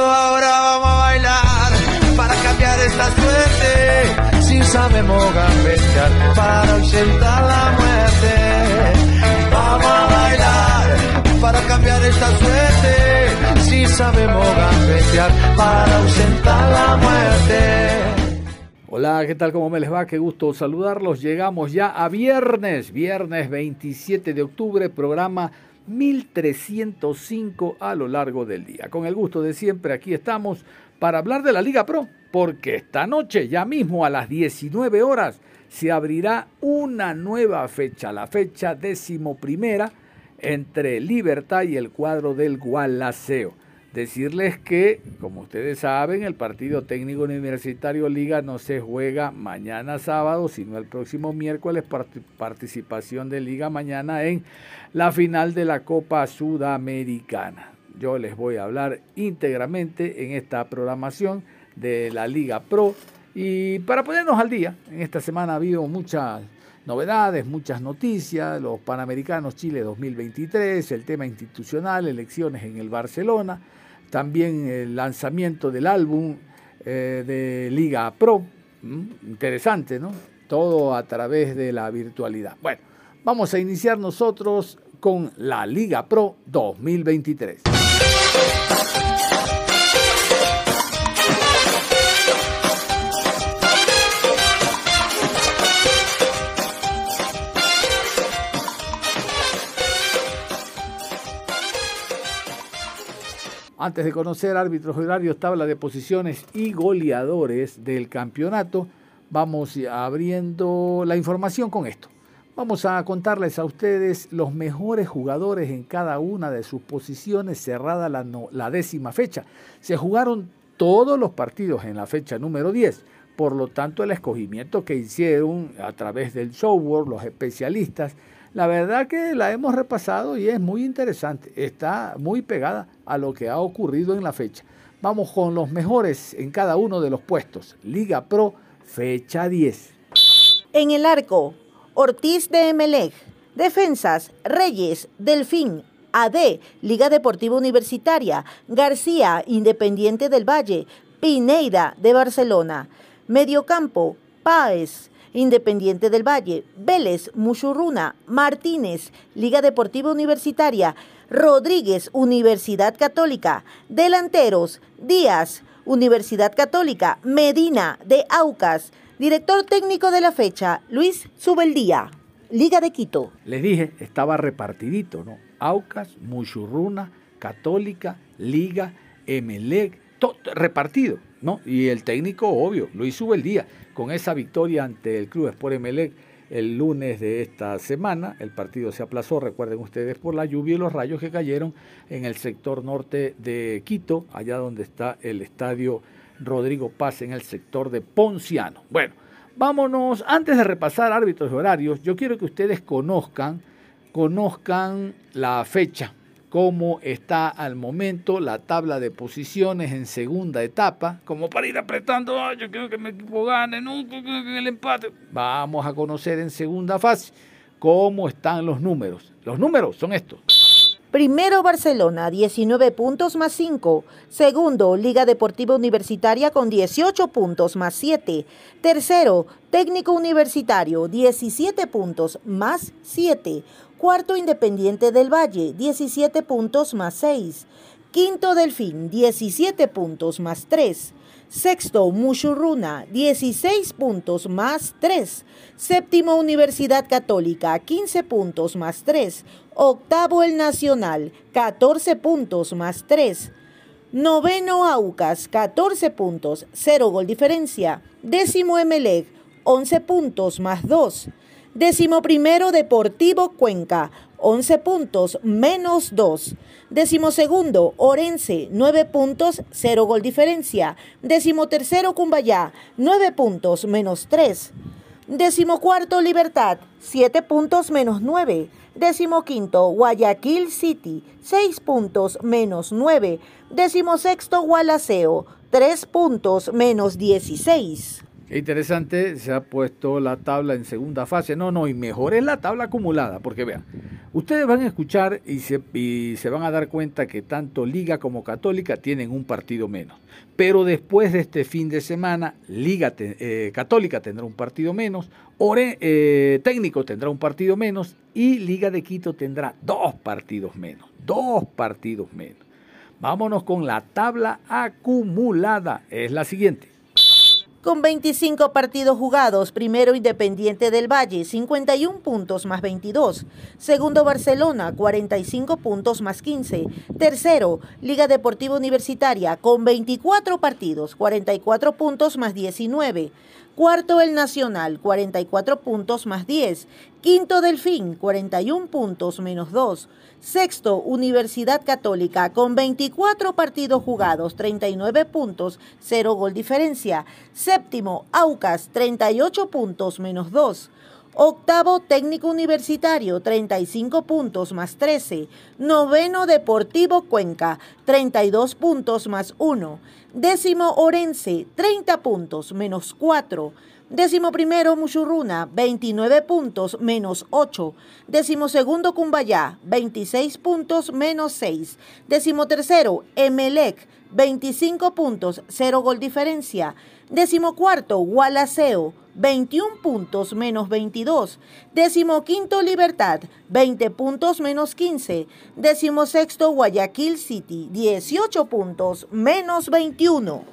Ahora vamos a bailar para cambiar esta suerte. Si sabemos gambetear para ausentar la muerte. Vamos a bailar para cambiar esta suerte. Si sabemos gambetear para ausentar la muerte. Hola, ¿qué tal? ¿Cómo me les va? Qué gusto saludarlos. Llegamos ya a viernes, viernes 27 de octubre, programa 1305 a lo largo del día. Con el gusto de siempre, aquí estamos para hablar de la Liga Pro, porque esta noche, ya mismo a las 19 horas, se abrirá una nueva fecha, la fecha décimo primera entre Libertad y el cuadro del Gualaceo. Decirles que, como ustedes saben, el partido técnico universitario Liga no se juega mañana sábado, sino el próximo miércoles. Participación de Liga mañana en la final de la Copa Sudamericana. Yo les voy a hablar íntegramente en esta programación de la Liga Pro. Y para ponernos al día, en esta semana ha habido muchas novedades, muchas noticias, los Panamericanos Chile 2023, el tema institucional, elecciones en el Barcelona también el lanzamiento del álbum eh, de Liga Pro. Interesante, ¿no? Todo a través de la virtualidad. Bueno, vamos a iniciar nosotros con la Liga Pro 2023. Antes de conocer árbitros horarios, tabla de posiciones y goleadores del campeonato, vamos abriendo la información con esto. Vamos a contarles a ustedes los mejores jugadores en cada una de sus posiciones cerrada la, décima fecha. Se jugaron todos los partidos en la fecha número 10. Por lo tanto, el escogimiento que hicieron a través del software los especialistas la verdad que la hemos repasado y es muy interesante. Está muy pegada a lo que ha ocurrido en la fecha. Vamos con los mejores en cada uno de los puestos. Liga Pro, fecha 10. En el arco, Ortiz de Emelec. Defensas, Reyes, Delfín, AD, Liga Deportiva Universitaria, García, Independiente del Valle, Pineida de Barcelona. Mediocampo, Páez, Independiente del Valle, Vélez, Muchurruna, Martínez, Liga Deportiva Universitaria, Rodríguez, Universidad Católica, Delanteros, Díaz, Universidad Católica, Medina, de Aucas, Director técnico de la fecha, Luis Subeldía, Liga de Quito. Les dije, estaba repartidito, ¿no? Aucas, Muchurruna, Católica, Liga, Emelec, todo repartido, ¿no? Y el técnico, obvio, Luis Subeldía con esa victoria ante el Club Sport Emelec el lunes de esta semana. El partido se aplazó, recuerden ustedes, por la lluvia y los rayos que cayeron en el sector norte de Quito, allá donde está el estadio Rodrigo Paz, en el sector de Ponciano. Bueno, vámonos, antes de repasar árbitros y horarios, yo quiero que ustedes conozcan, conozcan la fecha cómo está al momento la tabla de posiciones en segunda etapa, como para ir apretando, yo quiero que mi equipo gane, no, el empate. Vamos a conocer en segunda fase cómo están los números. Los números son estos. Primero Barcelona, 19 puntos más 5. Segundo, Liga Deportiva Universitaria con 18 puntos más 7. Tercero, Técnico Universitario, 17 puntos más 7. Cuarto Independiente del Valle, 17 puntos más 6. Quinto Delfín, 17 puntos más 3. Sexto, Mushurruna, 16 puntos más 3. Séptimo, Universidad Católica, 15 puntos más 3. Octavo, el Nacional, 14 puntos más 3. Noveno, Aucas, 14 puntos, 0 gol diferencia. Décimo, Emelec, 11 puntos más 2. Décimo primero, Deportivo Cuenca, 11 puntos menos 2. Décimo segundo, Orense, 9 puntos, 0 gol diferencia. Décimo tercero, Cumbayá, 9 puntos menos 3. Décimo cuarto, Libertad, 7 puntos menos 9. Décimo quinto, Guayaquil City, 6 puntos menos 9. Décimo sexto, Gualaceo, 3 puntos menos 16. Qué interesante, se ha puesto la tabla en segunda fase. No, no, y mejor es la tabla acumulada, porque vean, ustedes van a escuchar y se, y se van a dar cuenta que tanto Liga como Católica tienen un partido menos. Pero después de este fin de semana, Liga eh, Católica tendrá un partido menos, Ore, eh, Técnico tendrá un partido menos y Liga de Quito tendrá dos partidos menos. Dos partidos menos. Vámonos con la tabla acumulada. Es la siguiente. Con 25 partidos jugados, primero Independiente del Valle, 51 puntos más 22. Segundo Barcelona, 45 puntos más 15. Tercero, Liga Deportiva Universitaria, con 24 partidos, 44 puntos más 19. Cuarto el Nacional, 44 puntos más 10. Quinto Delfín, 41 puntos menos 2. Sexto Universidad Católica, con 24 partidos jugados, 39 puntos, 0 gol diferencia. Séptimo Aucas, 38 puntos menos 2. Octavo técnico universitario, 35 puntos más 13. Noveno Deportivo Cuenca, 32 puntos más 1. Décimo Orense, 30 puntos menos 4. Décimo primero Muchurruna, 29 puntos menos 8. Décimo segundo Cumbayá, 26 puntos menos 6. Décimo tercero Emelec, 25 puntos, 0 gol diferencia. Décimo cuarto Gualaceo, 21 puntos menos 22. Décimo quinto Libertad, 20 puntos menos 15. Décimo sexto Guayaquil City, 18 puntos menos 21.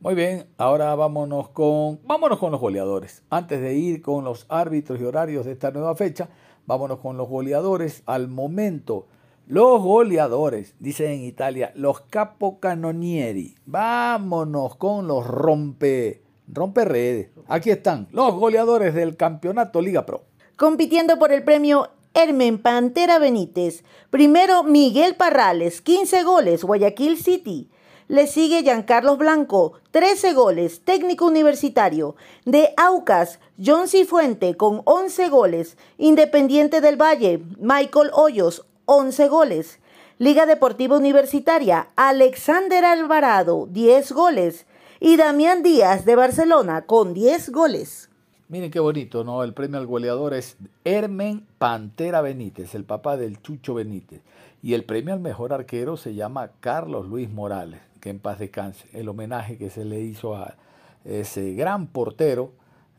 Muy bien, ahora vámonos con, vámonos con los goleadores. Antes de ir con los árbitros y horarios de esta nueva fecha, vámonos con los goleadores. Al momento, los goleadores, dice en Italia, los capocannonieri. Vámonos con los rompe rompe redes. Aquí están los goleadores del campeonato Liga Pro. Compitiendo por el premio Hermen Pantera Benítez. Primero Miguel Parrales, 15 goles, Guayaquil City. Le sigue Giancarlos Blanco, 13 goles, técnico universitario. De Aucas, John Cifuente con 11 goles. Independiente del Valle, Michael Hoyos, 11 goles. Liga Deportiva Universitaria, Alexander Alvarado, 10 goles y Damián Díaz de Barcelona con 10 goles. Miren qué bonito, ¿no? El premio al goleador es Hermen Pantera Benítez, el papá del Chucho Benítez. Y el premio al mejor arquero se llama Carlos Luis Morales, que en paz descanse. El homenaje que se le hizo a ese gran portero,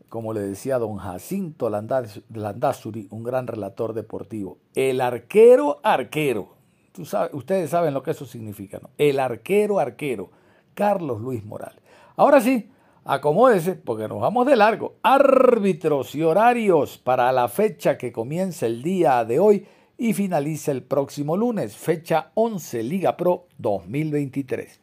como le decía don Jacinto Landazuri, un gran relator deportivo. El arquero arquero. ustedes saben lo que eso significa, ¿no? El arquero arquero, Carlos Luis Morales. Ahora sí, acomódese porque nos vamos de largo. Árbitros y horarios para la fecha que comienza el día de hoy y finaliza el próximo lunes, fecha 11 Liga Pro 2023.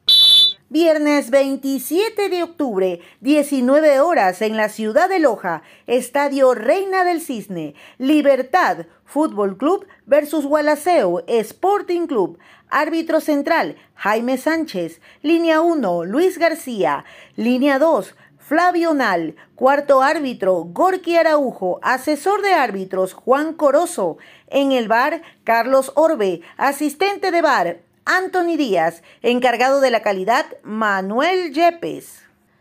Viernes 27 de octubre, 19 horas en la ciudad de Loja, Estadio Reina del Cisne, Libertad, Fútbol Club versus Gualaceo, Sporting Club. Árbitro central, Jaime Sánchez. Línea 1, Luis García. Línea 2, Flavio Nal. Cuarto árbitro, Gorky Araujo. Asesor de árbitros, Juan Corozo. En el bar, Carlos Orbe. Asistente de bar, Anthony Díaz. Encargado de la calidad, Manuel Yepes.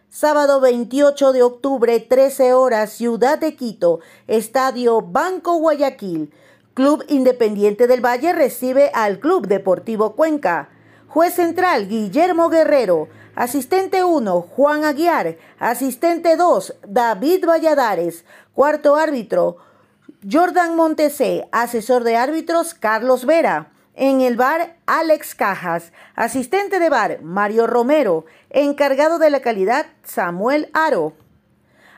Sábado 28 de octubre, 13 horas, Ciudad de Quito, Estadio Banco Guayaquil. Club Independiente del Valle recibe al Club Deportivo Cuenca. Juez central Guillermo Guerrero. Asistente 1 Juan Aguiar. Asistente 2 David Valladares. Cuarto árbitro Jordan Montesé. Asesor de árbitros Carlos Vera. En el bar, Alex Cajas. Asistente de bar, Mario Romero. Encargado de la calidad, Samuel Aro.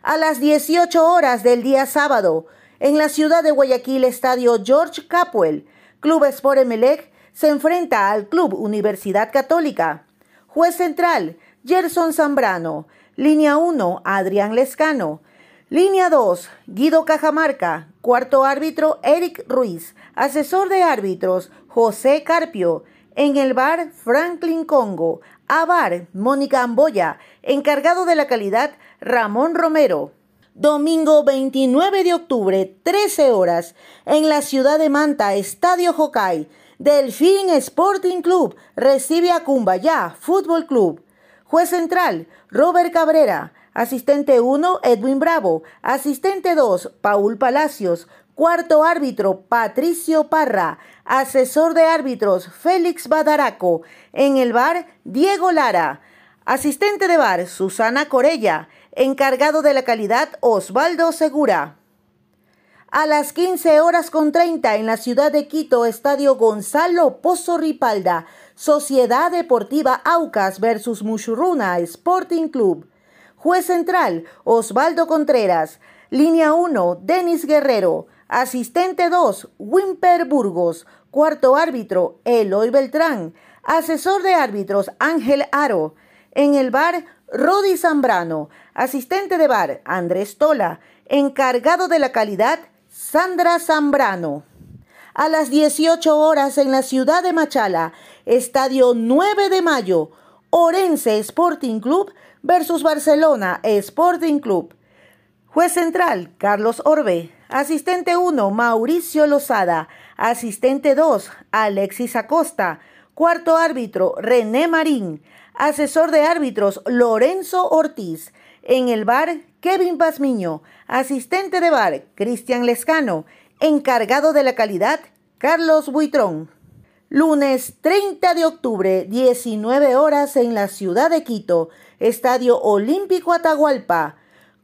A las 18 horas del día sábado, en la ciudad de Guayaquil, Estadio George Capwell, Club Sport Emelec se enfrenta al Club Universidad Católica. Juez central, Gerson Zambrano. Línea 1, Adrián Lescano. Línea 2, Guido Cajamarca. Cuarto árbitro, Eric Ruiz. Asesor de árbitros, José Carpio. En el bar, Franklin Congo. A bar, Mónica Amboya. Encargado de la calidad, Ramón Romero. Domingo 29 de octubre, 13 horas, en la ciudad de Manta, Estadio Hokai. Delfín Sporting Club recibe a Cumbayá Fútbol Club. Juez central, Robert Cabrera. Asistente 1, Edwin Bravo. Asistente 2, Paul Palacios. Cuarto árbitro, Patricio Parra. Asesor de árbitros, Félix Badaraco. En el bar, Diego Lara. Asistente de bar, Susana Corella. Encargado de la calidad, Osvaldo Segura. A las 15 horas con 30 en la ciudad de Quito, Estadio Gonzalo Pozo Ripalda, Sociedad Deportiva Aucas versus Mushuruna Sporting Club. Juez central, Osvaldo Contreras. Línea 1, Denis Guerrero. Asistente 2, Wimper Burgos. Cuarto árbitro, Eloy Beltrán. Asesor de árbitros, Ángel Aro. En el bar, Rodi Zambrano. Asistente de bar, Andrés Tola. Encargado de la calidad, Sandra Zambrano. A las 18 horas en la ciudad de Machala, Estadio 9 de Mayo, Orense Sporting Club versus Barcelona Sporting Club. Juez central, Carlos Orbe. Asistente 1, Mauricio Lozada. Asistente 2, Alexis Acosta. Cuarto árbitro, René Marín. Asesor de árbitros, Lorenzo Ortiz. En el bar, Kevin Pazmiño. Asistente de bar, Cristian Lescano. Encargado de la calidad, Carlos Buitrón. Lunes 30 de octubre, 19 horas en la ciudad de Quito, Estadio Olímpico Atahualpa.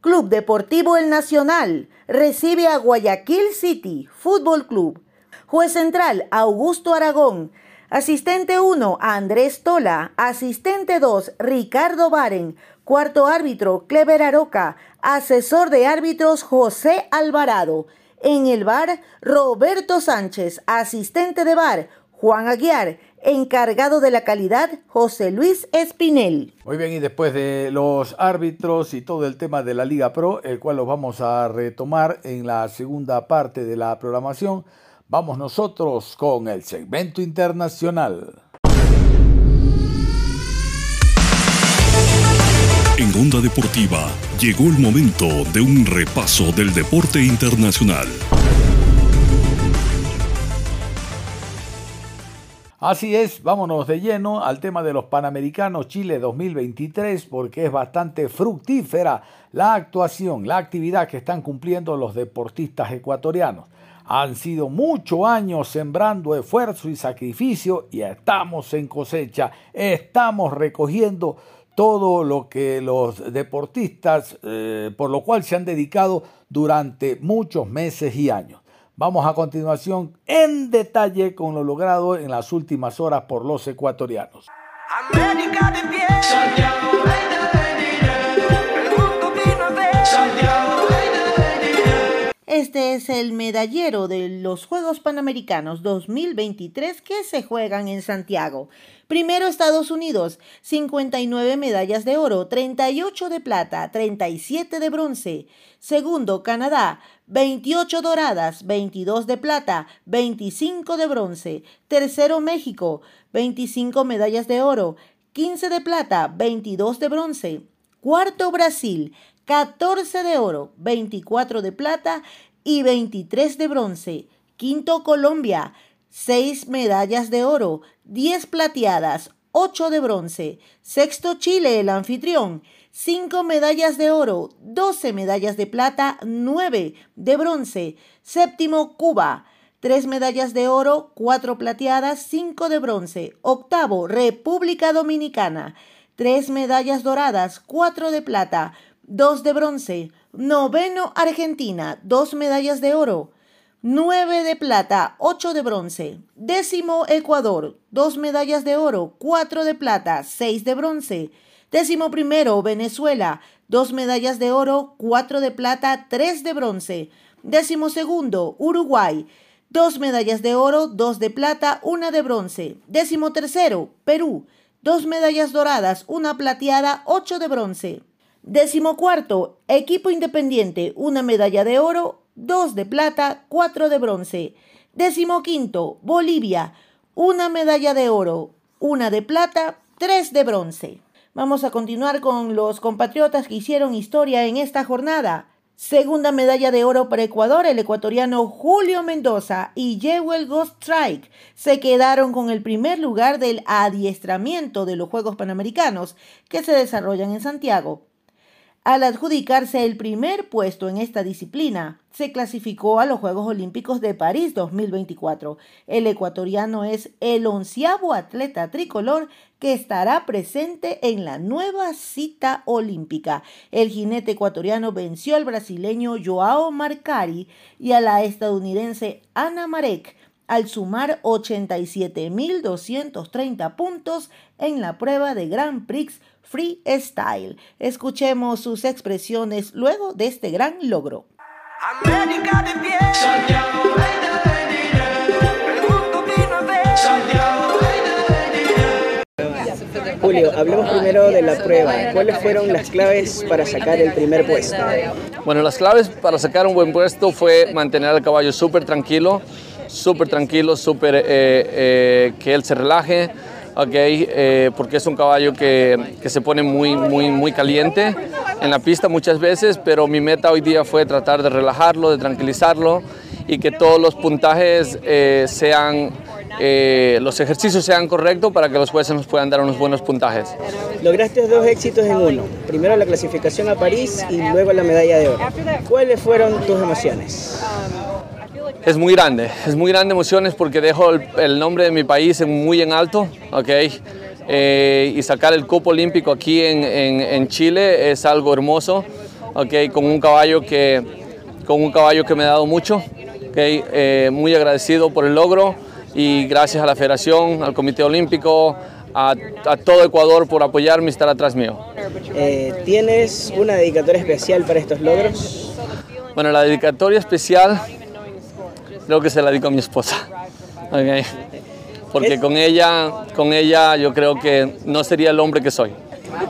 Club Deportivo El Nacional recibe a Guayaquil City Fútbol Club. Juez central, Augusto Aragón. Asistente 1, Andrés Tola. Asistente 2, Ricardo Baren. Cuarto árbitro, Clever Aroca. Asesor de árbitros, José Alvarado. En el bar, Roberto Sánchez. Asistente de bar, Juan Aguiar. Encargado de la calidad, José Luis Espinel. Muy bien, y después de los árbitros y todo el tema de la Liga Pro, el cual lo vamos a retomar en la segunda parte de la programación, vamos nosotros con el segmento internacional. En Onda Deportiva llegó el momento de un repaso del deporte internacional. Así es, vámonos de lleno al tema de los Panamericanos Chile 2023 porque es bastante fructífera la actuación, la actividad que están cumpliendo los deportistas ecuatorianos. Han sido muchos años sembrando esfuerzo y sacrificio y estamos en cosecha, estamos recogiendo todo lo que los deportistas, eh, por lo cual se han dedicado durante muchos meses y años. Vamos a continuación en detalle con lo logrado en las últimas horas por los ecuatorianos. Este es el medallero de los Juegos Panamericanos 2023 que se juegan en Santiago. Primero Estados Unidos, 59 medallas de oro, 38 de plata, 37 de bronce. Segundo Canadá, 28 doradas, 22 de plata, 25 de bronce. Tercero México, 25 medallas de oro, 15 de plata, 22 de bronce. Cuarto Brasil, 14 de oro, 24 de plata y 23 de bronce. Quinto Colombia, 6 medallas de oro, 10 plateadas, 8 de bronce. Sexto Chile, el anfitrión, 5 medallas de oro, 12 medallas de plata, 9 de bronce. Séptimo Cuba, 3 medallas de oro, 4 plateadas, 5 de bronce. Octavo República Dominicana, 3 medallas doradas, 4 de plata, 2 de bronce. Noveno Argentina, 2 medallas de oro. 9 de plata, 8 de bronce. Décimo Ecuador, 2 medallas de oro, 4 de plata, 6 de bronce. Décimo primero Venezuela, 2 medallas de oro, 4 de plata, 3 de bronce. Décimo segundo Uruguay, 2 medallas de oro, 2 de plata, 1 de bronce. Décimo tercero Perú, 2 medallas doradas, 1 plateada, 8 de bronce. Décimo cuarto, equipo independiente, una medalla de oro, dos de plata, cuatro de bronce. Décimo quinto, Bolivia, una medalla de oro, una de plata, tres de bronce. Vamos a continuar con los compatriotas que hicieron historia en esta jornada. Segunda medalla de oro para Ecuador, el ecuatoriano Julio Mendoza y Jewel Ghost Strike se quedaron con el primer lugar del adiestramiento de los Juegos Panamericanos que se desarrollan en Santiago. Al adjudicarse el primer puesto en esta disciplina, se clasificó a los Juegos Olímpicos de París 2024. El ecuatoriano es el onceavo atleta tricolor que estará presente en la nueva cita olímpica. El jinete ecuatoriano venció al brasileño Joao Marcari y a la estadounidense Ana Marek al sumar 87.230 puntos en la prueba de Grand Prix Freestyle. Escuchemos sus expresiones luego de este gran logro. Julio, hablemos primero de la prueba. ¿Cuáles fueron las claves para sacar el primer puesto? Bueno, las claves para sacar un buen puesto fue mantener al caballo súper tranquilo, súper tranquilo, súper eh, eh, que él se relaje, okay, eh, porque es un caballo que, que, se pone muy, muy, muy caliente en la pista muchas veces, pero mi meta hoy día fue tratar de relajarlo, de tranquilizarlo y que todos los puntajes eh, sean, eh, los ejercicios sean correctos para que los jueces nos puedan dar unos buenos puntajes. Lograste dos éxitos en uno, primero la clasificación a París y luego la medalla de oro. ¿Cuáles fueron tus emociones? Es muy grande, es muy grande emociones porque dejo el, el nombre de mi país muy en alto, ¿ok? Eh, y sacar el cupo olímpico aquí en, en, en, Chile es algo hermoso, ¿ok? Con un caballo que, con un caballo que me ha dado mucho, ¿ok? Eh, muy agradecido por el logro y gracias a la federación, al comité olímpico, a, a, todo Ecuador por apoyarme y estar atrás mío. Eh, ¿Tienes una dedicatoria especial para estos logros? Bueno, la dedicatoria especial creo que se la dedico a mi esposa. Okay. Porque con ella, con ella yo creo que no sería el hombre que soy.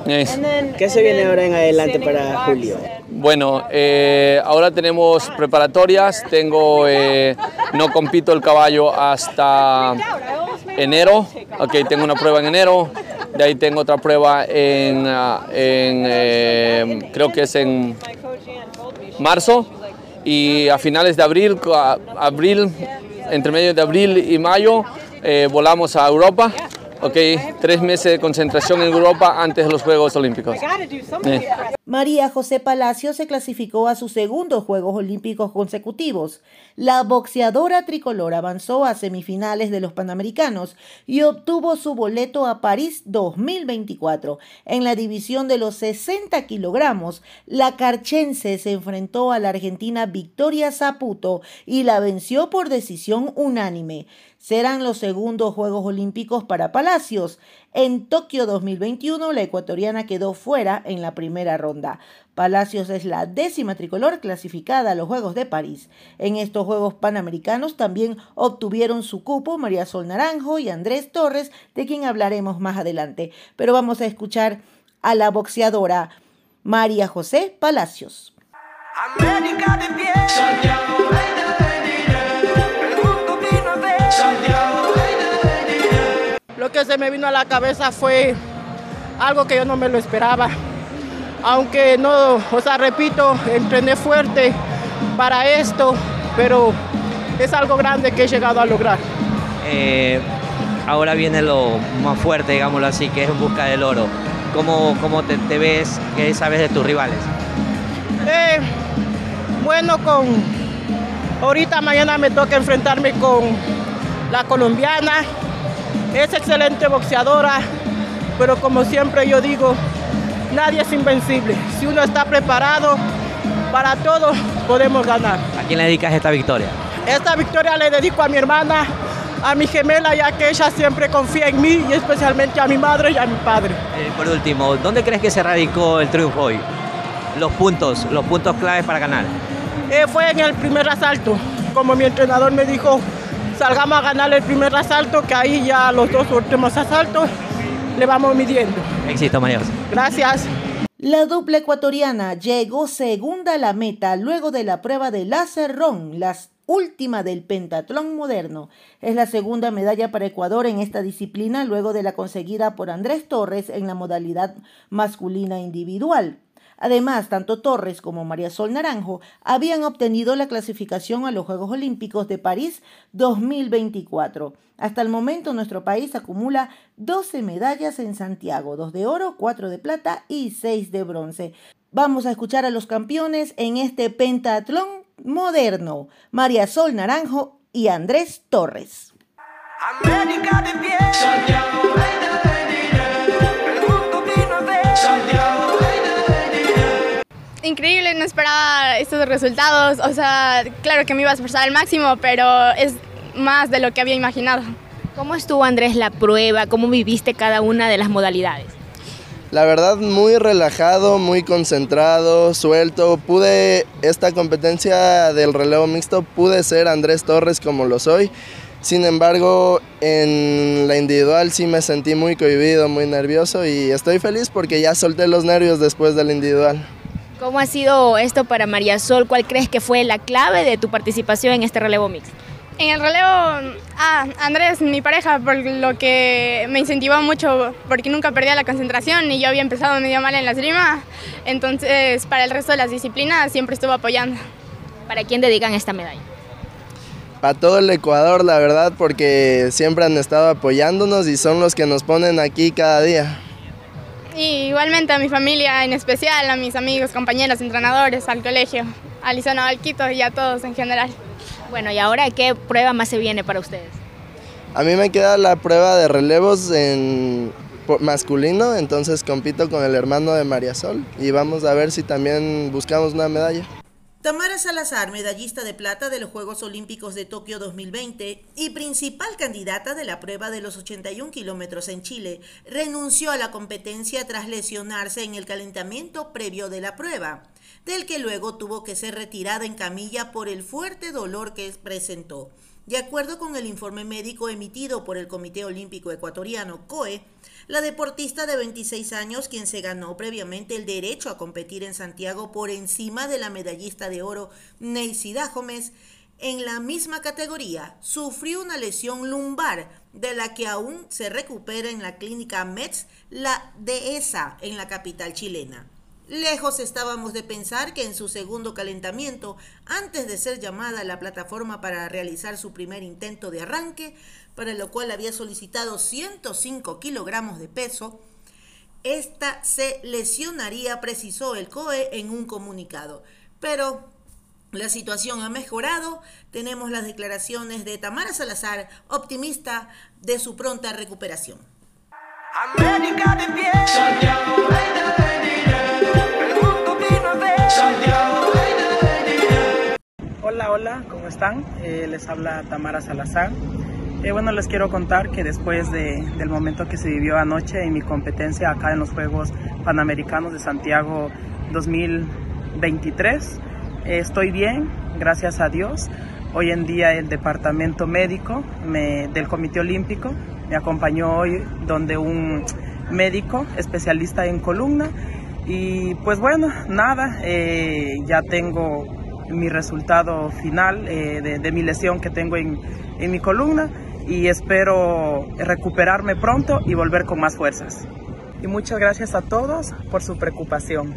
¿Qué se viene ahora en adelante para Julio? Bueno, eh, ahora tenemos preparatorias, tengo, eh, no compito el caballo hasta enero, ok, tengo una prueba en enero, de ahí tengo otra prueba en, uh, en eh, creo que es en marzo, y a finales de abril, abril entre medio de abril y mayo, eh, volamos a Europa. Ok, tres meses de concentración en Europa antes de los Juegos Olímpicos. Eh. María José Palacio se clasificó a sus segundos Juegos Olímpicos consecutivos. La boxeadora tricolor avanzó a semifinales de los Panamericanos y obtuvo su boleto a París 2024. En la división de los 60 kilogramos, la carchense se enfrentó a la argentina Victoria Zaputo y la venció por decisión unánime serán los segundos Juegos Olímpicos para Palacios. En Tokio 2021, la ecuatoriana quedó fuera en la primera ronda. Palacios es la décima tricolor clasificada a los Juegos de París. En estos Juegos Panamericanos también obtuvieron su cupo María Sol Naranjo y Andrés Torres, de quien hablaremos más adelante. Pero vamos a escuchar a la boxeadora María José Palacios. América de pie. Me vino a la cabeza fue algo que yo no me lo esperaba. Aunque no, o sea, repito, entrené fuerte para esto, pero es algo grande que he llegado a lograr. Eh, ahora viene lo más fuerte, digámoslo así, que es en busca del oro. ¿Cómo, cómo te, te, ves? ¿Qué sabes de tus rivales? Eh, bueno, con ahorita mañana me toca enfrentarme con la colombiana es excelente boxeadora, pero como siempre yo digo, nadie es invencible. Si uno está preparado para todo, podemos ganar. ¿A quién le dedicas esta victoria? Esta victoria le dedico a mi hermana, a mi gemela, ya que ella siempre confía en mí y especialmente a mi madre y a mi padre. Eh, por último, ¿dónde crees que se radicó el triunfo hoy? Los puntos, los puntos claves para ganar. Eh, fue en el primer asalto, como mi entrenador me dijo, salgamos a ganar el primer asalto, que ahí ya los dos últimos asaltos le vamos midiendo. Éxito, María. Gracias. La dupla ecuatoriana llegó segunda a la meta luego de la prueba de láser ron, la última del pentatlón moderno. Es la segunda medalla para Ecuador en esta disciplina luego de la conseguida por Andrés Torres en la modalidad masculina individual. Además, tanto Torres como María Sol Naranjo habían obtenido la clasificación a los Juegos Olímpicos de París 2024. Hasta el momento nuestro país acumula 12 medallas en Santiago, 2 de oro, 4 de plata y 6 de bronce. Vamos a escuchar a los campeones en este pentatlón moderno, María Sol Naranjo y Andrés Torres. América de. Increíble, no esperaba estos resultados. O sea, claro que me iba a esforzar al máximo, pero es más de lo que había imaginado. ¿Cómo estuvo Andrés la prueba? ¿Cómo viviste cada una de las modalidades? La verdad muy relajado, muy concentrado, suelto. Pude, esta competencia del relevo mixto, pude ser Andrés Torres como lo soy. Sin embargo, en la individual sí me sentí muy cohibido, muy nervioso y estoy feliz porque ya solté los nervios después del individual. ¿Cómo ha sido esto para María Sol? ¿Cuál crees que fue la clave de tu participación en este relevo mix? En el relevo, ah, Andrés, mi pareja, por lo que me incentivó mucho, porque nunca perdía la concentración y yo había empezado medio mal en la esgrima, entonces para el resto de las disciplinas siempre estuvo apoyando. ¿Para quién dedican esta medalla? Para todo el Ecuador, la verdad, porque siempre han estado apoyándonos y son los que nos ponen aquí cada día. Y igualmente a mi familia en especial, a mis amigos, compañeros, entrenadores, al colegio, a Lisona Valquito y a todos en general. Bueno, ¿y ahora qué prueba más se viene para ustedes? A mí me queda la prueba de relevos en masculino, entonces compito con el hermano de María Sol y vamos a ver si también buscamos una medalla. Tamara Salazar, medallista de plata de los Juegos Olímpicos de Tokio 2020 y principal candidata de la prueba de los 81 kilómetros en Chile, renunció a la competencia tras lesionarse en el calentamiento previo de la prueba, del que luego tuvo que ser retirada en camilla por el fuerte dolor que presentó. De acuerdo con el informe médico emitido por el Comité Olímpico Ecuatoriano, COE, la deportista de 26 años, quien se ganó previamente el derecho a competir en Santiago por encima de la medallista de oro Neisida Gómez, en la misma categoría, sufrió una lesión lumbar de la que aún se recupera en la clínica METS, la Dehesa, en la capital chilena. Lejos estábamos de pensar que en su segundo calentamiento, antes de ser llamada a la plataforma para realizar su primer intento de arranque, para lo cual había solicitado 105 kilogramos de peso, esta se lesionaría, precisó el COE en un comunicado. Pero la situación ha mejorado. Tenemos las declaraciones de Tamara Salazar, optimista de su pronta recuperación. América de. Hola, hola, ¿cómo están? Eh, les habla Tamara Salazar. Eh, bueno, les quiero contar que después del momento que se vivió anoche en mi competencia acá en los Juegos Panamericanos de Santiago 2023, eh, estoy bien, gracias a Dios. Hoy en día el departamento médico del Comité Olímpico me acompañó hoy donde un médico especialista en columna y pues bueno, nada, ya tengo mi resultado final eh, de, mi lesión que tengo en, en mi columna y espero recuperarme pronto y volver con más fuerzas. Y muchas gracias a todos por su preocupación.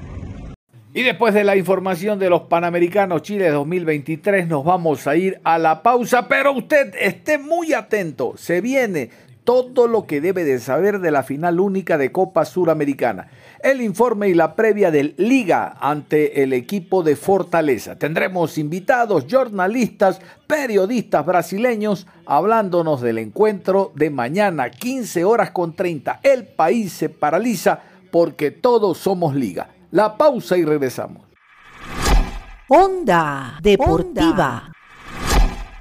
Y después de la información de los Panamericanos Chile 2023 nos vamos a ir a la pausa, pero usted esté muy atento, se viene todo lo que debe de saber de la final única de Copa Suramericana el informe y la previa del Liga ante el equipo de Fortaleza. Tendremos invitados, jornalistas, periodistas brasileños hablándonos del encuentro de mañana, 15 horas con 30. El país se paraliza porque todos somos Liga. La pausa y regresamos. Onda Deportiva.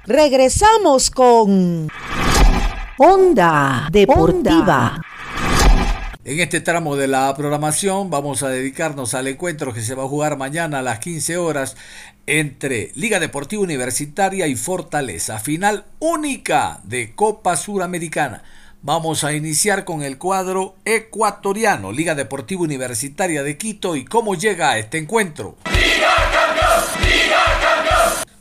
Regresamos con Onda Deportiva. En este tramo de la programación vamos a dedicarnos al encuentro que se va a jugar mañana a las 15 horas entre Liga Deportiva Universitaria y Fortaleza, final única de Copa Suramericana. Vamos a iniciar con el cuadro ecuatoriano, Liga Deportiva Universitaria de Quito y cómo llega a este encuentro.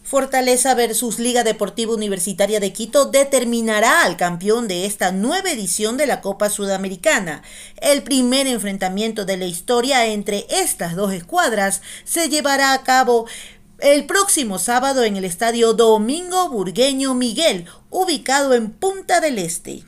Fortaleza versus Liga Deportiva Universitaria de Quito determinará al campeón de esta nueva edición de la Copa Sudamericana. El primer enfrentamiento de la historia entre estas dos escuadras se llevará a cabo el próximo sábado en el estadio Domingo Burgueño Miguel, ubicado en Punta del Este.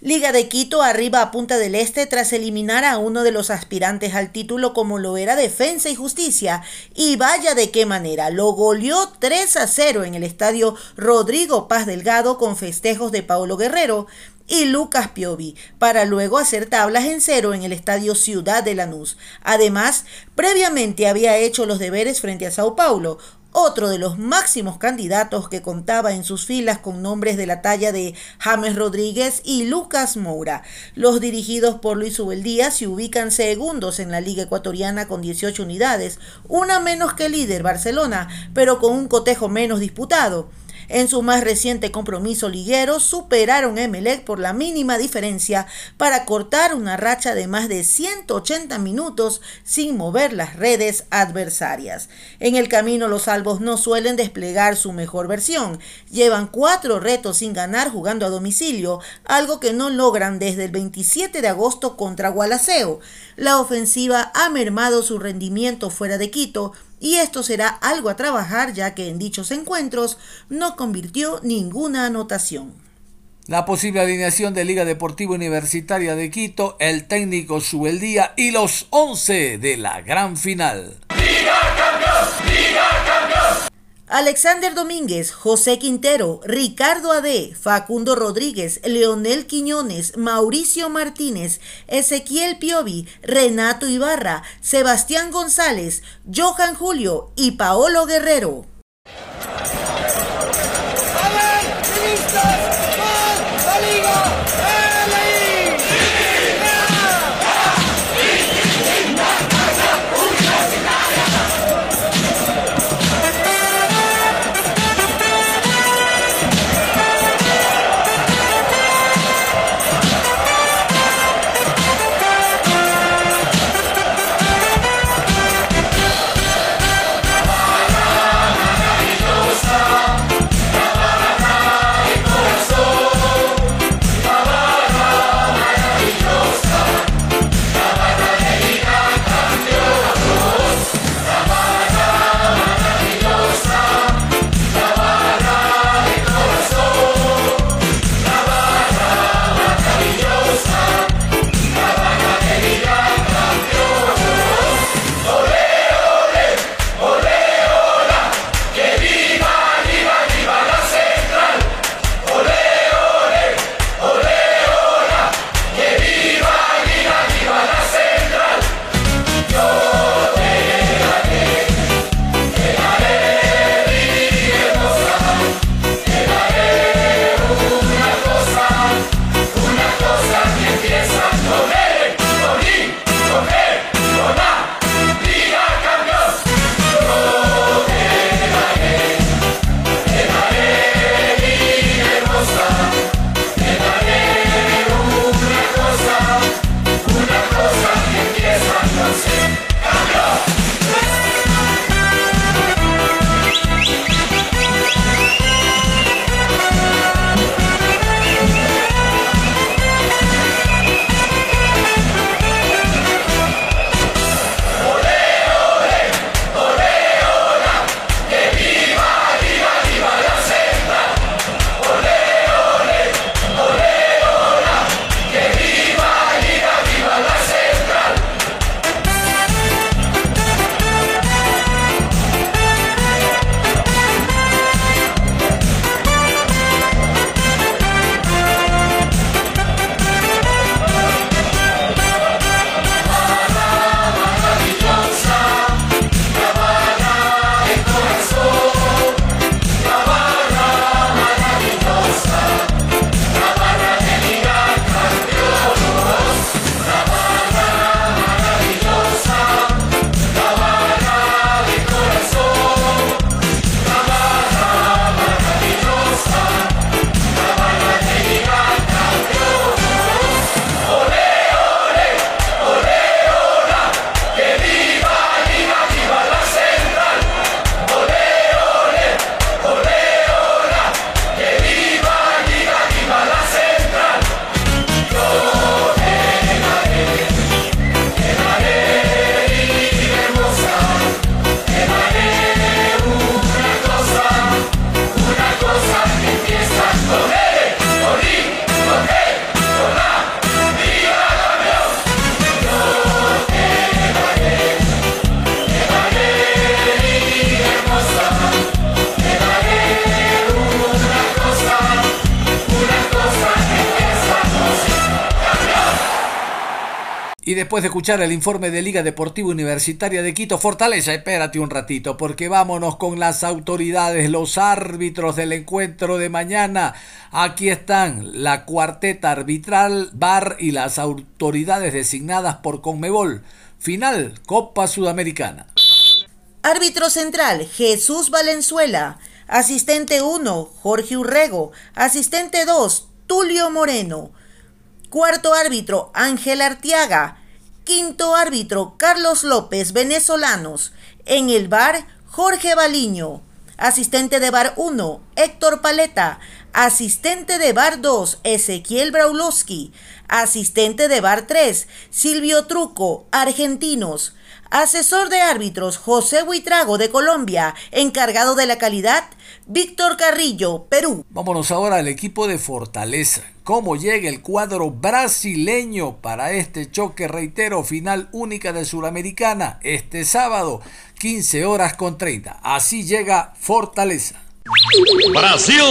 Liga de Quito arriba a Punta del Este tras eliminar a uno de los aspirantes al título como lo era Defensa y Justicia. Y vaya de qué manera, lo goleó 3 a 0 en el estadio Rodrigo Paz Delgado con festejos de Paulo Guerrero y Lucas Piovi, para luego hacer tablas en cero en el estadio Ciudad de Lanús. Además, previamente había hecho los deberes frente a Sao Paulo, otro de los máximos candidatos que contaba en sus filas con nombres de la talla de James Rodríguez y Lucas Moura. Los dirigidos por Luis Ubeldía se ubican segundos en la Liga Ecuatoriana con 18 unidades, una menos que el líder Barcelona, pero con un cotejo menos disputado. En su más reciente compromiso liguero superaron a Emelec por la mínima diferencia para cortar una racha de más de 180 minutos sin mover las redes adversarias. En el camino los albos no suelen desplegar su mejor versión. Llevan cuatro retos sin ganar jugando a domicilio, algo que no logran desde el 27 de agosto contra Gualaceo. La ofensiva ha mermado su rendimiento fuera de Quito, y esto será algo a trabajar ya que en dichos encuentros no convirtió ninguna anotación. La posible alineación de Liga Deportiva Universitaria de Quito, el técnico Subeldía y los 11 de la gran final. Alexander Domínguez, José Quintero, Ricardo Ade, Facundo Rodríguez, Leonel Quiñones, Mauricio Martínez, Ezequiel Piovi, Renato Ibarra, Sebastián González, Johan Julio y Paolo Guerrero. De escuchar el informe de Liga Deportiva Universitaria de Quito, Fortaleza, espérate un ratito, porque vámonos con las autoridades, los árbitros del encuentro de mañana. Aquí están la cuarteta arbitral, VAR y las autoridades designadas por Conmebol. Final, Copa Sudamericana. Árbitro central, Jesús Valenzuela. Asistente 1, Jorge Urrego. Asistente 2, Tulio Moreno. Cuarto árbitro, Ángel Artiaga. Quinto árbitro, Carlos López, venezolanos. En el bar, Jorge Baliño. Asistente de bar 1, Héctor Paleta. Asistente de bar 2, Ezequiel Braulowski. Asistente de bar 3, Silvio Truco, argentinos. Asesor de árbitros, José Buitrago de Colombia. Encargado de la calidad, Víctor Carrillo, Perú. Vámonos ahora al equipo de Fortaleza. ¿Cómo llega el cuadro brasileño para este choque, reitero, final única de Suramericana este sábado, 15 horas con 30? Así llega Fortaleza. Brasil.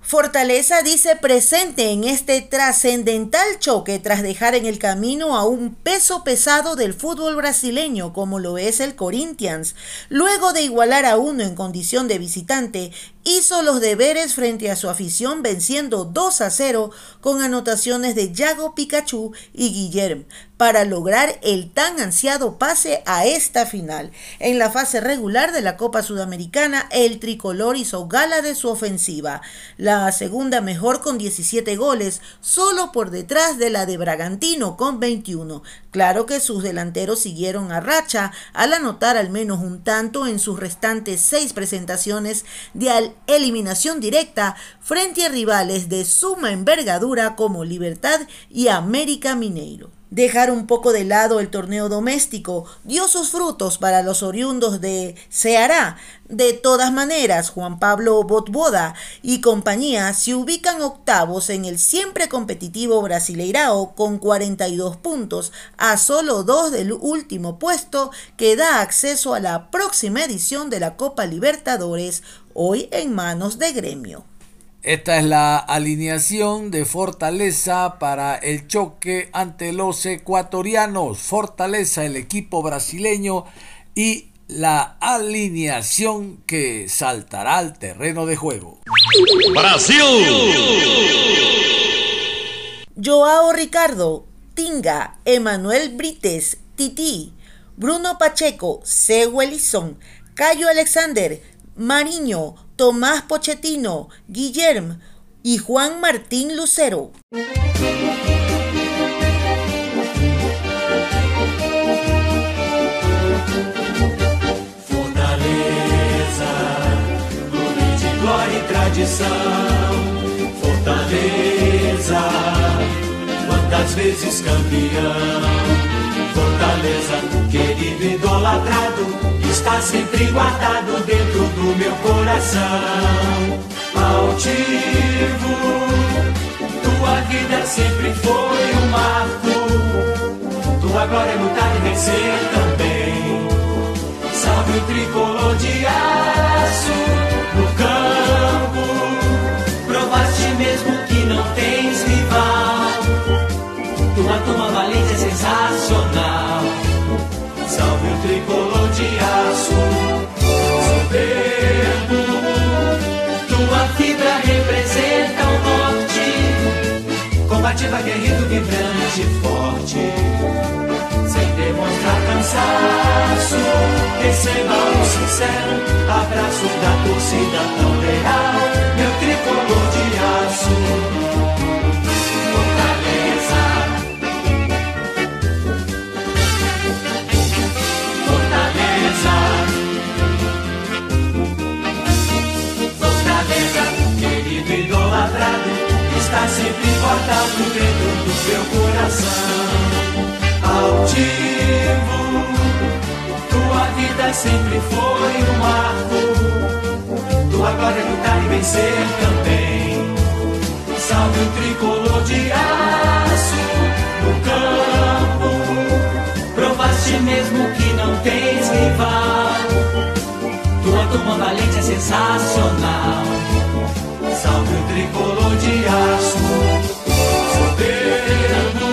Fortaleza dice presente en este trascendental choque tras dejar en el camino a un peso pesado del fútbol brasileño como lo es el Corinthians. Luego de igualar a uno en condición de visitante, hizo los deberes frente a su afición venciendo 2 a 0 con anotaciones de Yago Pikachu y Guillermo para lograr el tan ansiado pase a esta final. En la fase regular de la Copa Sudamericana, el tricolor hizo gala de su ofensiva, la segunda mejor con 17 goles, solo por detrás de la de Bragantino con 21. Claro que sus delanteros siguieron a racha al anotar al menos un tanto en sus restantes seis presentaciones de eliminación directa frente a rivales de suma envergadura como Libertad y América Mineiro. Dejar un poco de lado el torneo doméstico dio sus frutos para los oriundos de Ceará. De todas maneras, Juan Pablo Botboda y compañía se ubican octavos en el siempre competitivo Brasileirao con 42 puntos, a solo dos del último puesto que da acceso a la próxima edición de la Copa Libertadores, hoy en manos de Gremio. Esta es la alineación de Fortaleza para el choque ante los ecuatorianos. Fortaleza, el equipo brasileño y la alineación que saltará al terreno de juego. Brasil. Joao Ricardo, Tinga, Emanuel Brites, Titi, Bruno Pacheco, Seguelison, Cayo Alexander, Mariño, Tomás Pochettino, Guillermo y Juan Martín Lucero. Fortaleza, clube de glória e tradição. Fortaleza, quantas vezes campeão. Fortaleza, querido idolatrado está sempre guardado dentro do meu coração. Altivo, tua vida sempre foi um marco. Tua glória é lutar e vencer também. Salve o tricolor de aço no campo. Provaste mesmo que não tens rival. Tua toma valente é sensacional. Salve o tricolor de aço, soberbo. Tua fibra representa o norte, combativo, aguerrido, vibrante, forte. Sem demonstrar cansaço, receba o sincero abraço da torcida tão leal. Meu tricolor de aço. Está sempre guardado dentro do seu coração. Altivo, tua vida sempre foi um marco. Tua glória é lutar e vencer também. Salve o tricolor de aço no campo. Provaste mesmo que não tens rival. Santo Mandalente é sensacional. Salve o tricolor de aço, soberano.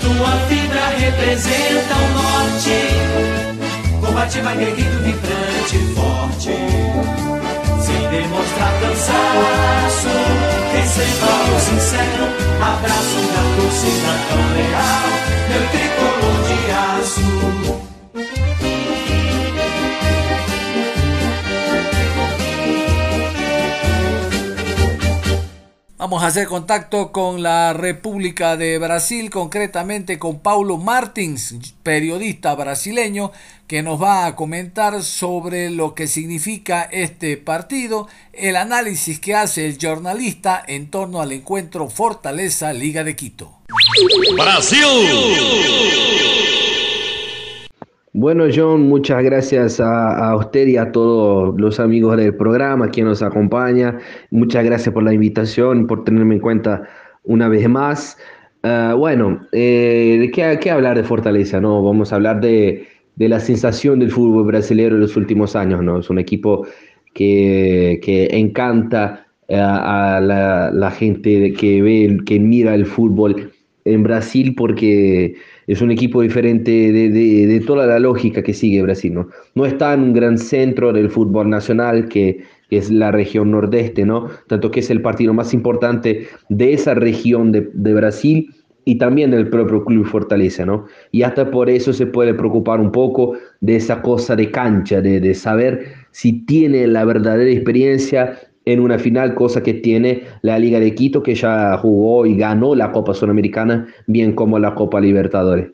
Tua fibra representa o norte. Combate vai vibrante e forte. Sem demonstrar cansaço, receba o sincero abraço da torcida tão leal. Meu tricolor de aço. Vamos a hacer contacto con la República de Brasil, concretamente con Paulo Martins, periodista brasileño, que nos va a comentar sobre lo que significa este partido, el análisis que hace el jornalista en torno al encuentro Fortaleza Liga de Quito. Brasil. Bueno, John, muchas gracias a, a, usted y a todos los amigos del programa, quien nos acompaña. Muchas gracias por la invitación, por tenerme en cuenta una vez más. Uh, bueno, eh, ¿qué, ¿qué, hablar de Fortaleza? ¿no? Vamos a hablar de, de, la sensación del fútbol brasileño en los últimos años. ¿no? Es un equipo que, que encanta uh, a la, la, gente que ve, que mira el fútbol en Brasil porque es un equipo diferente de, de, de, toda la lógica que sigue Brasil. ¿no? no está en un gran centro del fútbol nacional que, que, es la región nordeste, ¿no? tanto que es el partido más importante de esa región de, de Brasil y también del propio Club Fortaleza, ¿no? Y hasta por eso se puede preocupar un poco de esa cosa de cancha, de, de saber si tiene la verdadera experiencia en una final, cosa que tiene la Liga de Quito, que ya jugó y ganó la Copa Sudamericana, bien como la Copa Libertadores.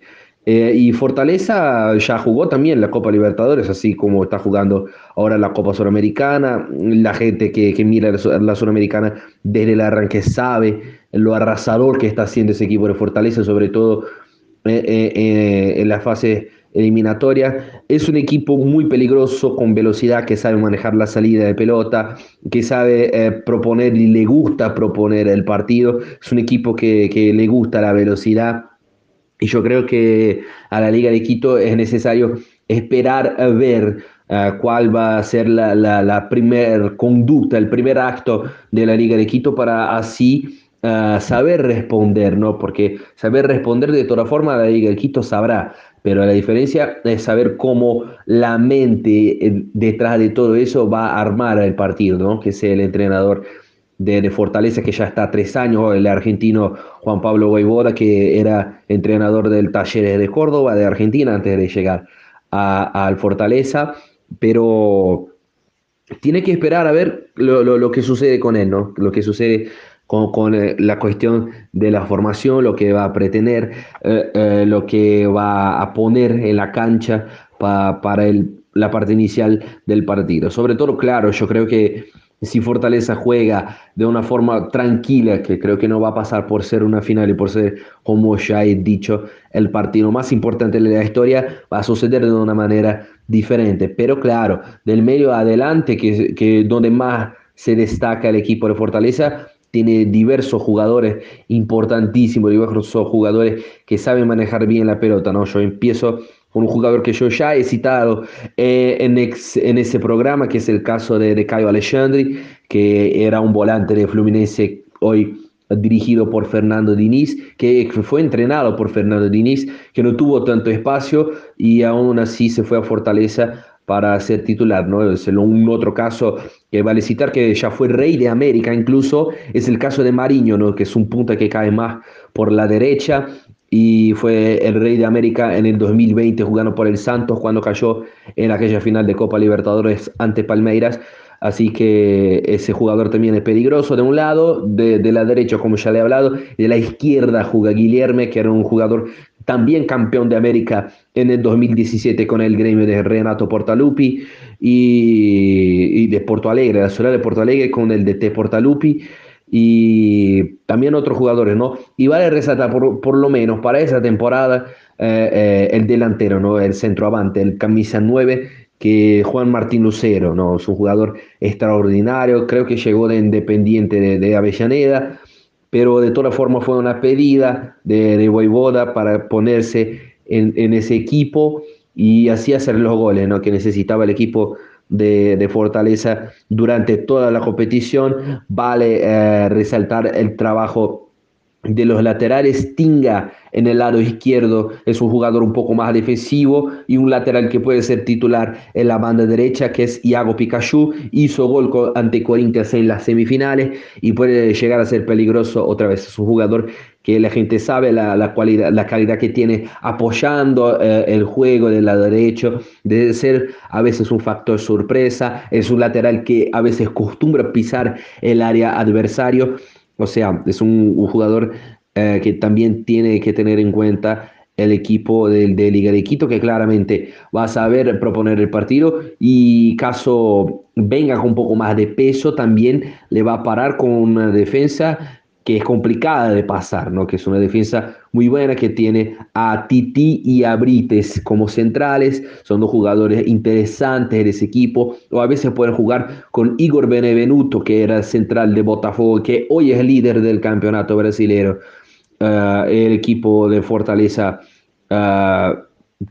Eh, y Fortaleza ya jugó también la Copa Libertadores, así como está jugando ahora la Copa Sudamericana. La gente que, que mira la Sudamericana desde el arranque sabe lo arrasador que está haciendo ese equipo de Fortaleza, sobre todo en la fase eliminatoria. Es un equipo muy peligroso, con velocidad, que sabe manejar la salida de pelota, que sabe eh, proponer y le gusta proponer el partido. Es un equipo que, que, le gusta la velocidad. Y yo creo que a la Liga de Quito es necesario esperar a ver uh, cuál va a ser la, la, la conducta, el primer acto de la Liga de Quito para así Saber responder, ¿no? Porque saber responder de toda forma de Quito sabrá, pero la diferencia es saber cómo la mente eh, detrás de todo eso va a armar el partido, ¿no? Que es el entrenador de, de, Fortaleza que ya está tres años, el argentino Juan Pablo Guayboda, que era entrenador del Talleres de Córdoba, de Argentina, antes de llegar al Fortaleza, pero tiene que esperar a ver lo, lo, lo, que sucede con él, ¿no? Lo que sucede con, con eh, la cuestión de la formación, lo que va a pretender, eh, eh, lo que va a poner en la cancha pa, para el, la parte inicial del partido. Sobre todo, claro, yo creo que si Fortaleza juega de una forma tranquila, que creo que no va a pasar por ser una final y por ser, como ya he dicho, el partido más importante de la historia, va a suceder de una manera diferente. Pero claro, del medio adelante, que, que donde más se destaca el equipo de Fortaleza, tiene diversos jugadores importantísimos, diversos jugadores que saben manejar bien la pelota, ¿no? Yo empiezo con un jugador que yo ya he citado eh, en, en, ese programa, que es el caso de, de Caio Alexandri, que era un volante de Fluminense hoy dirigido por Fernando Diniz, que fue entrenado por Fernando Diniz, que no tuvo tanto espacio y aún así se fue a Fortaleza para ser titular, ¿no? Es un otro caso que vale citar que ya fue rey de América, incluso es el caso de Mariño, ¿no? Que es un punta que cae más por la derecha y fue el rey de América en el 2020 jugando por el Santos cuando cayó en aquella final de Copa Libertadores ante Palmeiras. Así que ese jugador también es peligroso de un lado, de, de la derecha, como ya le he hablado, de la izquierda juega Guillerme, que era un jugador también campeón de América en el 2017 con el gremio de Renato Portaluppi y, y de Porto Alegre, la ciudad de Porto Alegre con el de T Portaluppi y también otros jugadores, ¿no? Y vale resaltar por, por lo menos para esa temporada eh, eh, el delantero, ¿no? El centroavante, el camisa 9 que Juan Martín Lucero, ¿no? Es un jugador extraordinario, creo que llegó de Independiente de, de Avellaneda, pero de todas formas fue una pedida de, de Voivoda para ponerse en, ese equipo y así hacer los goles ¿no? que necesitaba el equipo de, de Fortaleza durante toda la competición. Vale eh, resaltar el trabajo de los laterales, Tinga en el lado izquierdo es un jugador un poco más defensivo y un lateral que puede ser titular en la banda derecha, que es Iago Pikachu. Hizo gol ante Corinthians en las semifinales y puede llegar a ser peligroso otra vez. Es un jugador que la gente sabe la, cualidad, la calidad que tiene apoyando eh, el juego del lado derecho, debe ser a veces un factor sorpresa, es un lateral que a veces acostumbra pisar el área adversario o sea, es un, jugador eh, que también tiene que tener en cuenta el equipo de, de, Liga de Quito, que claramente va a saber proponer el partido. Y caso venga con un poco más de peso, también le va a parar con una defensa que es complicada de pasar, ¿no? que es una defensa muy buena que tiene a Titi y a Brites como centrales, son dos jugadores interesantes en ese equipo, o a veces pueden jugar con Igor Benevenuto, que era central de Botafogo, que hoy es líder del campeonato brasileño. Ah, el equipo de Fortaleza uh,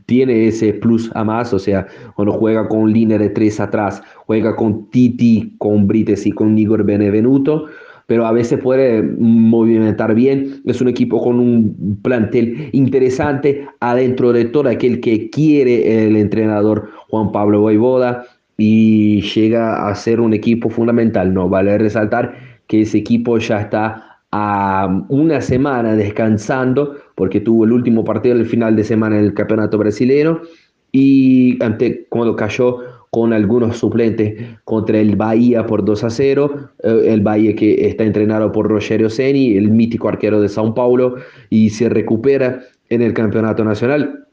tiene ese plus a más, o sea, cuando juega con línea de tres atrás, juega con Titi, con Brites y con Igor Benevenuto pero a veces puede movimentar bien. Es un equipo con un plantel interesante adentro de todo aquel que quiere el entrenador Juan Pablo Voivoda y llega a ser un equipo fundamental. No vale resaltar que ese equipo ya está a una semana descansando porque tuvo el último partido del final de semana en el campeonato brasileño y ante cuando cayó con algunos suplentes contra el Bahía por 2 a 0, eh, el Bahía que está entrenado por Rogerio Seni, el mítico arquero de Sao Paulo, y se recupera en el campeonato nacional.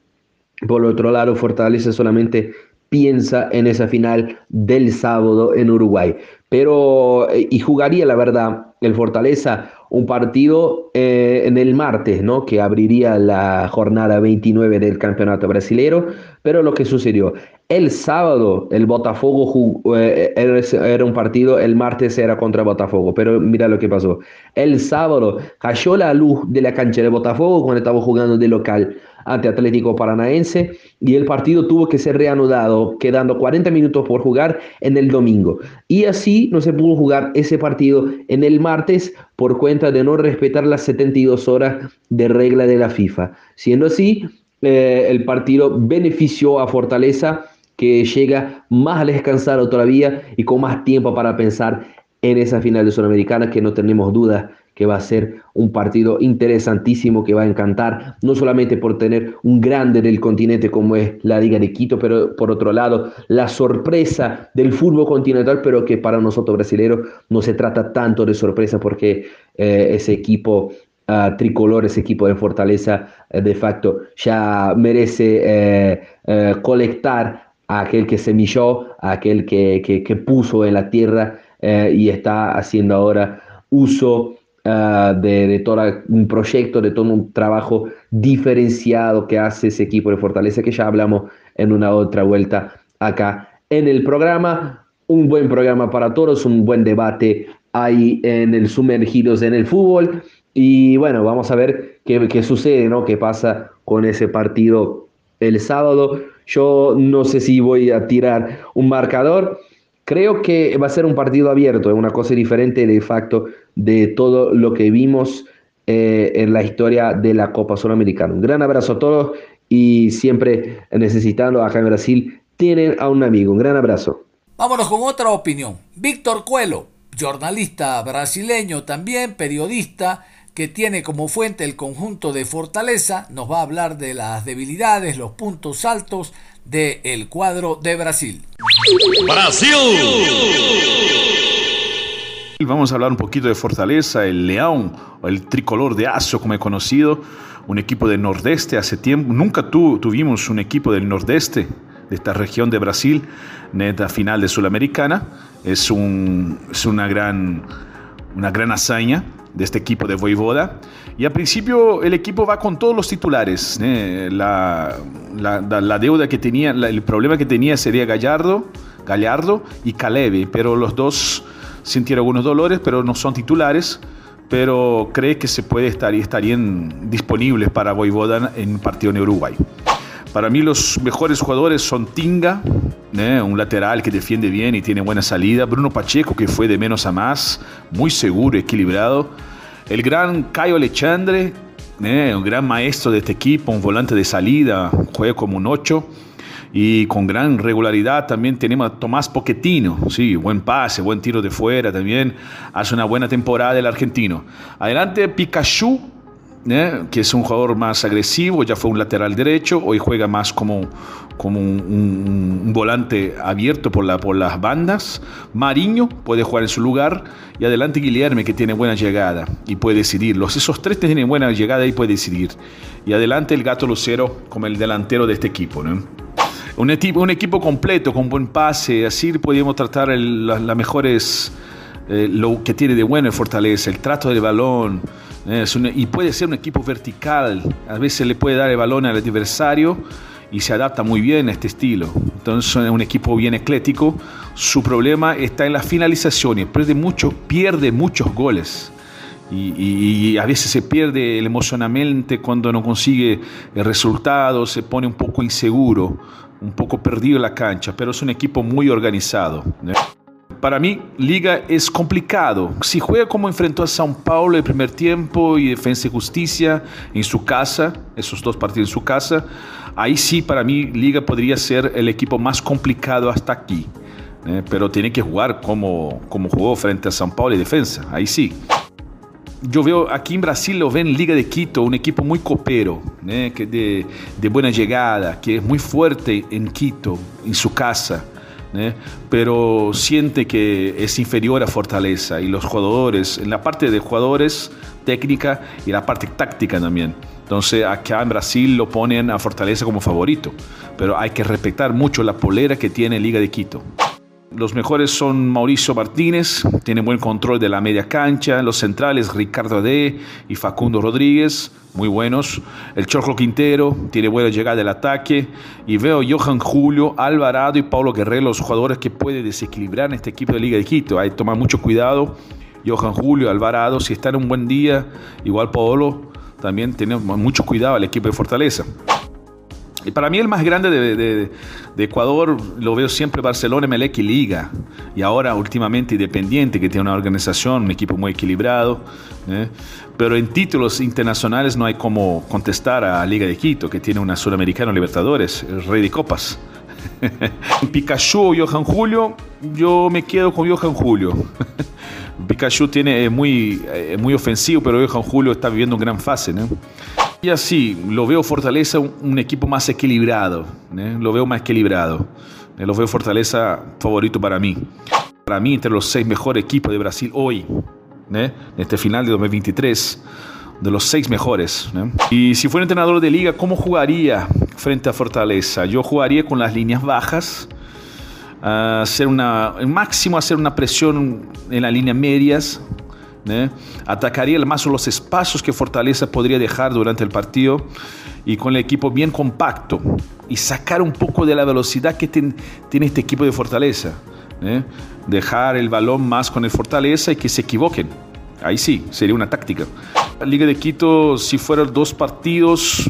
Por otro lado, Fortaleza solamente piensa en esa final del sábado en Uruguay. Pero, eh, y jugaría, la verdad, el Fortaleza un partido eh, en el martes, ¿no? Que abriría la jornada 29 del campeonato brasileño. Pero lo que sucedió, el sábado el Botafogo jugó, eh, era un partido, el martes era contra Botafogo. Pero mira lo que pasó. El sábado cayó la luz de la cancha de Botafogo cuando estaba jugando de local ante Atlético Paranaense y el partido tuvo que ser reanudado, quedando 40 minutos por jugar en el domingo. Y así no se pudo jugar ese partido en el martes por cuenta de no respetar las 72 horas de regla de la FIFA. Siendo así, eh, el partido benefició a Fortaleza que llega más descansado todavía y con más tiempo para pensar en esa final de Sudamericana que no tenemos duda que va a ser un partido interesantísimo que va a encantar, no solamente por tener un grande del continente como es la Liga de Quito, pero por otro lado, la sorpresa del fútbol continental, pero que para nosotros brasileños no se trata tanto de sorpresa porque eh, ese equipo uh, tricolor, ese equipo de Fortaleza, uh, de facto ya merece uh, colectar a aquel que semilló, a aquel que, que, que puso en la tierra y está haciendo ahora uso Ah, de, todo un proyecto, de todo un trabajo diferenciado que hace ese equipo de Fortaleza, que ya hablamos en una otra vuelta acá en el programa. Un buen programa para todos, un buen debate ahí en el Sumergidos en el Fútbol. Y bueno, vamos a ver qué, qué sucede, ¿no? ¿Qué pasa con ese partido el sábado? Yo no sé si voy a tirar un marcador. Creo que va a ser un partido abierto, es una cosa diferente de facto de todo lo que vimos eh, en la historia de la Copa Sudamericana. Un gran abrazo a todos y siempre necesitando acá en Brasil tienen a un amigo. Un gran abrazo. Vámonos con otra opinión. Víctor Cuelo, jornalista brasileño también, periodista que tiene como fuente el conjunto de Fortaleza, nos va a hablar de las debilidades, los puntos altos del el cuadro de Brasil. Brasil. Vamos a hablar un poquito de Fortaleza, el León, o el tricolor de Aso, como he conocido, un equipo del Nordeste hace tiempo. Nunca tuvimos un equipo del Nordeste, de esta región de Brasil, neta final de Sudamericana. Es, un, es una, gran, una gran hazaña de este equipo de Voivoda. Y al principio el equipo va con todos los titulares. ¿eh? La, la, deuda que tenía, el problema que tenía sería Gallardo, Gallardo y Caleve, pero los dos sintieron algunos dolores, pero no son titulares. Pero cree que se puede estar y estarían disponibles para Voivoda en un partido en Uruguay. Para mí los mejores jugadores son Tinga, ¿eh? un lateral que defiende bien y tiene buena salida. Bruno Pacheco, que fue de menos a más, muy seguro, equilibrado. El gran Caio Alexandre, eh, un gran maestro de este equipo, un volante de salida, juega como un 8 y con gran regularidad también tenemos a Tomás Pochettino, sí, buen pase, buen tiro de fuera también, hace una buena temporada el argentino. Adelante Pikachu, ¿eh? que es un jugador más agresivo, ya fue un lateral derecho, hoy juega más como, como un, un- un volante abierto por, la, por las bandas. Mariño puede jugar en su lugar y adelante Guilherme que tiene buena llegada y puede decidir. Los, esos tres tienen buena llegada y puede decidir. Y adelante el Gato Lucero como el delantero de este equipo. ¿no? Un, equipo, un equipo completo, con buen pase, así podríamos tratar las mejores, eh, lo que tiene de bueno el Fortaleza, el trato del balón, es un- y puede ser un equipo vertical, a veces le puede dar el balón al adversario y se adapta muy bien a este estilo. Entonces es un equipo bien eclético, su problema está en las finalizaciones, pierde, mucho, pierde muchos goles. Y, y- y a veces se pierde emocionalmente cuando no consigue el resultado, se pone un poco inseguro, un poco perdido en la cancha, pero es un equipo muy organizado. ¿no? Para mí, Liga es complicado. Si juega como enfrentó a São Paulo el primer tiempo y Defensa y Justicia en su casa, esos dos partidos en su casa, ahí sí para mí Liga podría ser el equipo más complicado hasta aquí. ¿eh? Pero tiene que jugar como, como jugó frente a São Paulo y Defensa, ahí sí. Yo veo aquí en Brasil, lo ven Liga de Quito, un equipo muy copero, né, que de, de buena llegada, que es muy fuerte en Quito, en su casa, né, pero siente que es inferior a Fortaleza y los jugadores, en la parte de jugadores técnica y la parte táctica también. Entonces acá en Brasil lo ponen a Fortaleza como favorito, pero hay que respetar mucho la polera que tiene Liga de Quito. Los mejores son Mauricio Martínez, tiene buen control de la media cancha. Los centrales, Ricardo D y Facundo Rodríguez, muy buenos. El Chorro Quintero tiene buena llegada del ataque. Y veo Johan Julio, Alvarado y Paulo Guerrero, los jugadores que pueden desequilibrar en este equipo de Liga de Quito. Hay que tomar mucho cuidado. Johan Julio, Alvarado, si está en un buen día, igual Paolo, también tenemos mucho cuidado al equipo de Fortaleza. Y para mí el más grande de, de- Ecuador lo veo siempre Barcelona, Melec y Liga. Y ahora últimamente Independiente, que tiene una organización, un equipo muy equilibrado. ¿eh? Pero en títulos internacionales no hay como contestar a Liga de Quito, que tiene una Sudamericana Libertadores, el rey de copas. Pikachu o Johan Julio, yo me quedo con Johan Julio. Pikachu tiene, es muy, eh, muy ofensivo, pero Johan Julio está viviendo una gran fase. Y así, lo veo Fortaleza un, equipo más equilibrado. ¿eh? Lo veo más equilibrado. Eh, Lo veo Fortaleza favorito para mí. Para mí, entre los seis mejores equipos de Brasil hoy, ¿eh? en este final de 2023, de los seis mejores. ¿eh? Y si fuera entrenador de liga, ¿cómo jugaría frente a Fortaleza? Yo jugaría con las líneas bajas, hacer una, máximo hacer una presión en las líneas medias, ¿eh? atacaría más los espacios que Fortaleza podría dejar durante el partido y con el equipo bien compacto y sacar un poco de la velocidad que ten- tiene este equipo de Fortaleza. ¿eh? Dejar el balón más con el Fortaleza y que se equivoquen. Ahí sí, sería una táctica. La Liga de Quito, si fueran dos partidos,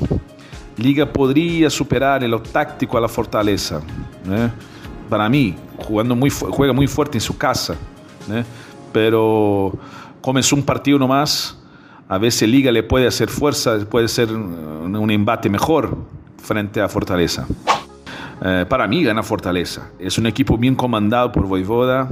Liga podría superar en lo táctico a la Fortaleza. ¿eh? Para mí, jugando muy, juega muy fuerte en su casa. Pero comenzó un partido nomás. A veces Liga le puede hacer fuerza, puede ser un, embate mejor frente a Fortaleza. Eh, para mí gana Fortaleza. Es un equipo bien comandado por Voivoda.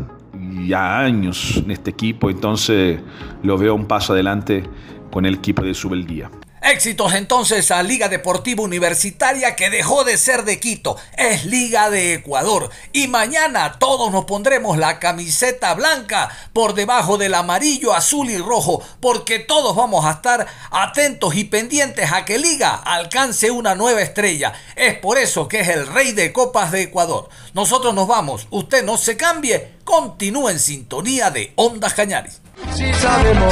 Ya años en este equipo, entonces lo veo un paso adelante con el equipo de Subeldía. Éxitos entonces a Liga Deportiva Universitaria que dejó de ser de Quito, es Liga de Ecuador. Y mañana todos nos pondremos la camiseta blanca por debajo del amarillo, azul y rojo, porque todos vamos a estar atentos y pendientes a que Liga alcance una nueva estrella. Es por eso que es el rey de copas de Ecuador. Nosotros nos vamos, usted no se cambie, continúe en sintonía de Ondas Cañaris. Si sabemos